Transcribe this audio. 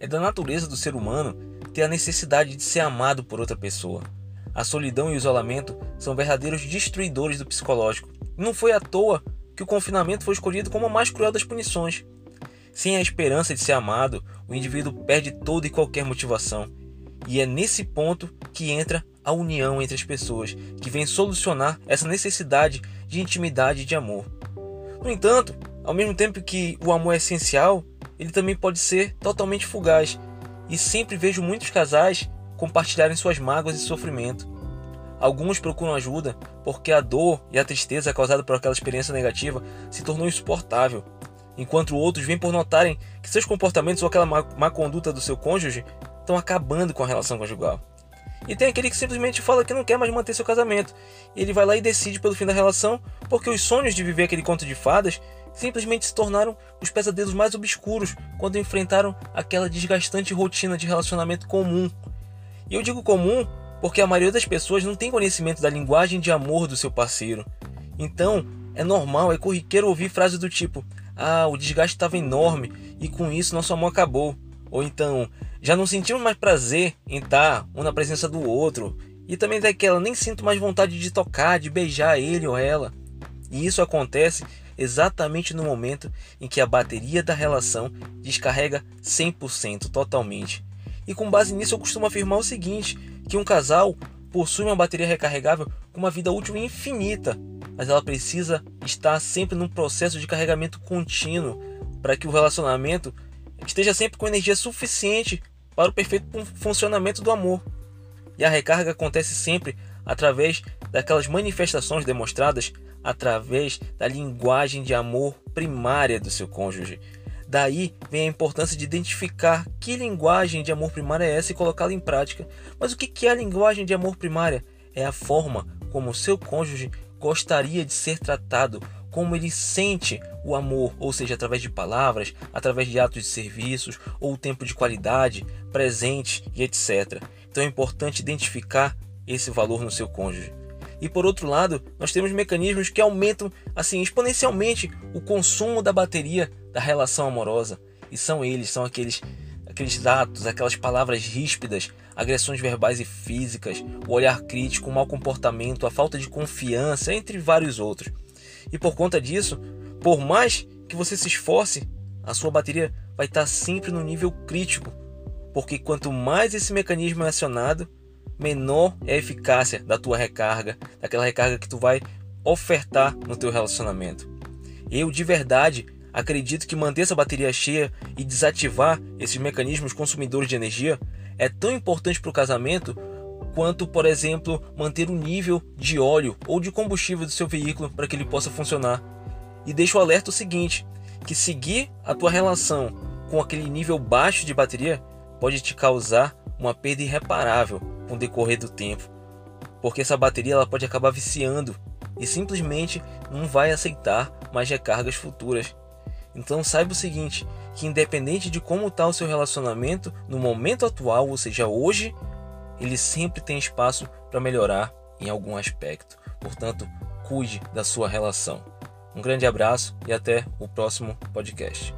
É da natureza do ser humano ter a necessidade de ser amado por outra pessoa. A solidão e o isolamento são verdadeiros destruidores do psicológico. Não foi à toa que o confinamento foi escolhido como a mais cruel das punições. Sem a esperança de ser amado, o indivíduo perde toda e qualquer motivação. E é nesse ponto que entra a união entre as pessoas, que vem solucionar essa necessidade de intimidade e de amor. No entanto, ao mesmo tempo que o amor é essencial, ele também pode ser totalmente fugaz, e sempre vejo muitos casais compartilharem suas mágoas e sofrimento. Alguns procuram ajuda porque a dor e a tristeza causada por aquela experiência negativa se tornou insuportável, enquanto outros vêm por notarem que seus comportamentos ou aquela má, má conduta do seu cônjuge estão acabando com a relação conjugal. E tem aquele que simplesmente fala que não quer mais manter seu casamento. E ele vai lá e decide pelo fim da relação, porque os sonhos de viver aquele conto de fadas simplesmente se tornaram os pesadelos mais obscuros quando enfrentaram aquela desgastante rotina de relacionamento comum. E eu digo comum porque a maioria das pessoas não tem conhecimento da linguagem de amor do seu parceiro. Então, é normal, é corriqueiro ouvir frases do tipo: Ah, o desgaste estava enorme e com isso nosso amor acabou. Ou então, já não sentimos mais prazer em estar um na presença do outro. E também daquela, nem sinto mais vontade de tocar, de beijar ele ou ela. E isso acontece exatamente no momento em que a bateria da relação descarrega 100% totalmente. E com base nisso eu costumo afirmar o seguinte, que um casal possui uma bateria recarregável com uma vida útil infinita, mas ela precisa estar sempre num processo de carregamento contínuo para que o relacionamento esteja sempre com energia suficiente para o perfeito funcionamento do amor. E a recarga acontece sempre através daquelas manifestações demonstradas através da linguagem de amor primária do seu cônjuge. Daí vem a importância de identificar que linguagem de amor primária é essa e colocá-la em prática. Mas o que é a linguagem de amor primária? É a forma como o seu cônjuge gostaria de ser tratado, como ele sente o amor, ou seja, através de palavras, através de atos de serviços, ou tempo de qualidade, presente e etc. Então é importante identificar esse valor no seu cônjuge. E por outro lado, nós temos mecanismos que aumentam assim exponencialmente o consumo da bateria da relação amorosa. E são eles, são aqueles aqueles atos, aquelas palavras ríspidas, agressões verbais e físicas, o olhar crítico, o mau comportamento, a falta de confiança, entre vários outros. E por conta disso, por mais que você se esforce, a sua bateria vai estar sempre no nível crítico, porque quanto mais esse mecanismo é acionado, menor é a eficácia da tua recarga, daquela recarga que tu vai ofertar no teu relacionamento. Eu de verdade acredito que manter essa bateria cheia e desativar esses mecanismos consumidores de energia é tão importante para o casamento quanto, por exemplo, manter o nível de óleo ou de combustível do seu veículo para que ele possa funcionar. E deixo o alerta o seguinte, que seguir a tua relação com aquele nível baixo de bateria pode te causar uma perda irreparável com o decorrer do tempo, porque essa bateria ela pode acabar viciando e simplesmente não vai aceitar mais recargas futuras. Então saiba o seguinte, que independente de como está o seu relacionamento no momento atual, ou seja, hoje, ele sempre tem espaço para melhorar em algum aspecto. Portanto, cuide da sua relação. Um grande abraço e até o próximo podcast.